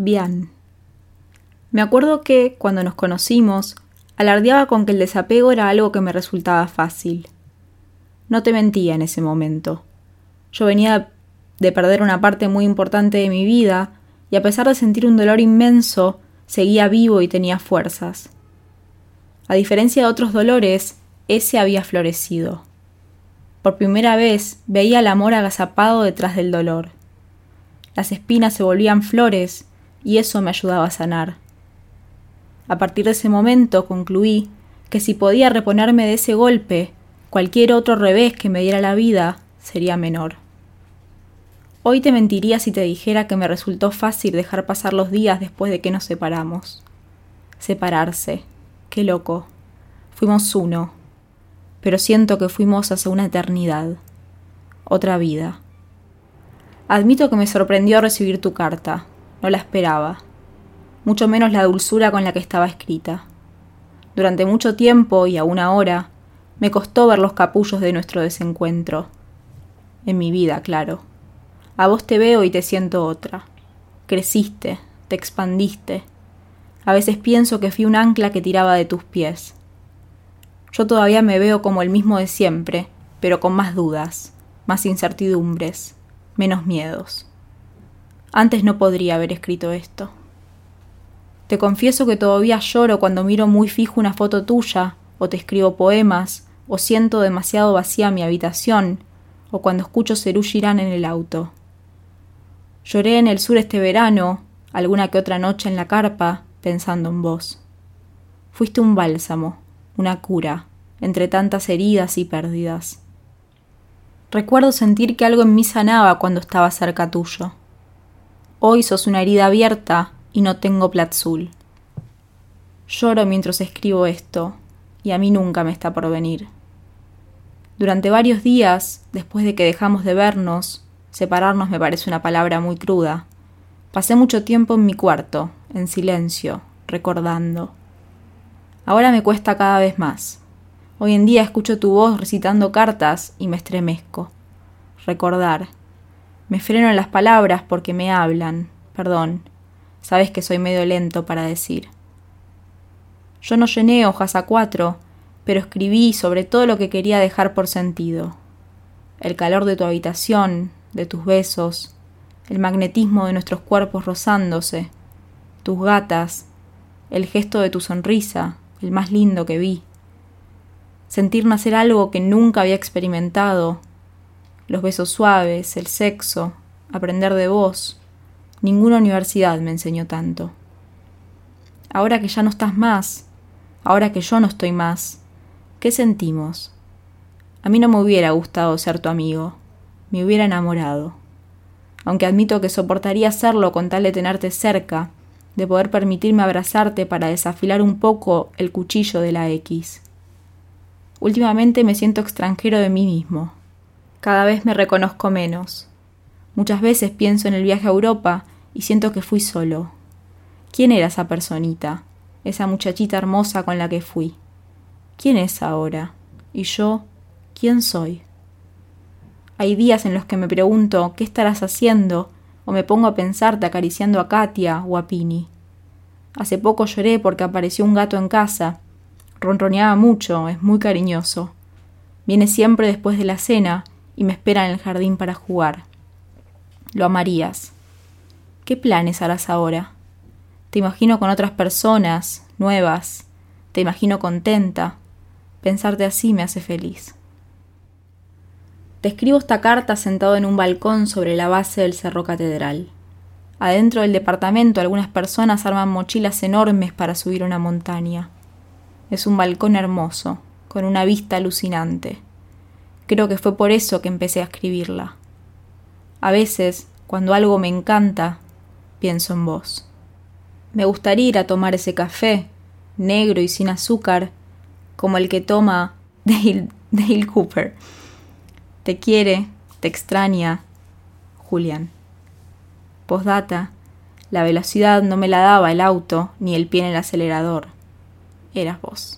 Bian. Me acuerdo que, cuando nos conocimos, alardeaba con que el desapego era algo que me resultaba fácil. No te mentía en ese momento. Yo venía de perder una parte muy importante de mi vida, y a pesar de sentir un dolor inmenso, seguía vivo y tenía fuerzas. A diferencia de otros dolores, ese había florecido. Por primera vez veía el amor agazapado detrás del dolor. Las espinas se volvían flores y eso me ayudaba a sanar. A partir de ese momento concluí que si podía reponerme de ese golpe, cualquier otro revés que me diera la vida sería menor. Hoy te mentiría si te dijera que me resultó fácil dejar pasar los días después de que nos separamos. Separarse. Qué loco. Fuimos uno. Pero siento que fuimos hacia una eternidad. Otra vida. Admito que me sorprendió recibir tu carta. No la esperaba. Mucho menos la dulzura con la que estaba escrita. Durante mucho tiempo y aún ahora, me costó ver los capullos de nuestro desencuentro. En mi vida, claro. A vos te veo y te siento otra. Creciste, te expandiste. A veces pienso que fui un ancla que tiraba de tus pies. Yo todavía me veo como el mismo de siempre, pero con más dudas, más incertidumbres, menos miedos. Antes no podría haber escrito esto. Te confieso que todavía lloro cuando miro muy fijo una foto tuya, o te escribo poemas, o siento demasiado vacía mi habitación, o cuando escucho Cerú Girán en el auto. Lloré en el sur este verano, alguna que otra noche en la carpa, pensando en vos. Fuiste un bálsamo, una cura, entre tantas heridas y pérdidas. Recuerdo sentir que algo en mí sanaba cuando estaba cerca tuyo. Hoy sos una herida abierta y no tengo platzul. Lloro mientras escribo esto, y a mí nunca me está por venir. Durante varios días, después de que dejamos de vernos, Separarnos me parece una palabra muy cruda. Pasé mucho tiempo en mi cuarto, en silencio, recordando. Ahora me cuesta cada vez más. Hoy en día escucho tu voz recitando cartas y me estremezco. Recordar. Me freno en las palabras porque me hablan. Perdón. Sabes que soy medio lento para decir. Yo no llené hojas a cuatro, pero escribí sobre todo lo que quería dejar por sentido. El calor de tu habitación, de tus besos, el magnetismo de nuestros cuerpos rozándose, tus gatas, el gesto de tu sonrisa, el más lindo que vi. Sentir nacer algo que nunca había experimentado, los besos suaves, el sexo, aprender de vos. Ninguna universidad me enseñó tanto. Ahora que ya no estás más, ahora que yo no estoy más, ¿qué sentimos? A mí no me hubiera gustado ser tu amigo me hubiera enamorado. Aunque admito que soportaría hacerlo con tal de tenerte cerca, de poder permitirme abrazarte para desafilar un poco el cuchillo de la X. Últimamente me siento extranjero de mí mismo. Cada vez me reconozco menos. Muchas veces pienso en el viaje a Europa y siento que fui solo. ¿Quién era esa personita? Esa muchachita hermosa con la que fui. ¿Quién es ahora? ¿Y yo? ¿Quién soy? Hay días en los que me pregunto qué estarás haciendo o me pongo a pensarte acariciando a Katia o a Pini. Hace poco lloré porque apareció un gato en casa. Ronroneaba mucho, es muy cariñoso. Viene siempre después de la cena y me espera en el jardín para jugar. Lo amarías. ¿Qué planes harás ahora? Te imagino con otras personas, nuevas. Te imagino contenta. Pensarte así me hace feliz. Te escribo esta carta sentado en un balcón sobre la base del Cerro Catedral. Adentro del departamento algunas personas arman mochilas enormes para subir una montaña. Es un balcón hermoso, con una vista alucinante. Creo que fue por eso que empecé a escribirla. A veces, cuando algo me encanta, pienso en vos. Me gustaría ir a tomar ese café, negro y sin azúcar, como el que toma Dale, Cooper te quiere, te extraña, Julián. Postdata, la velocidad no me la daba el auto ni el pie en el acelerador. Eras vos.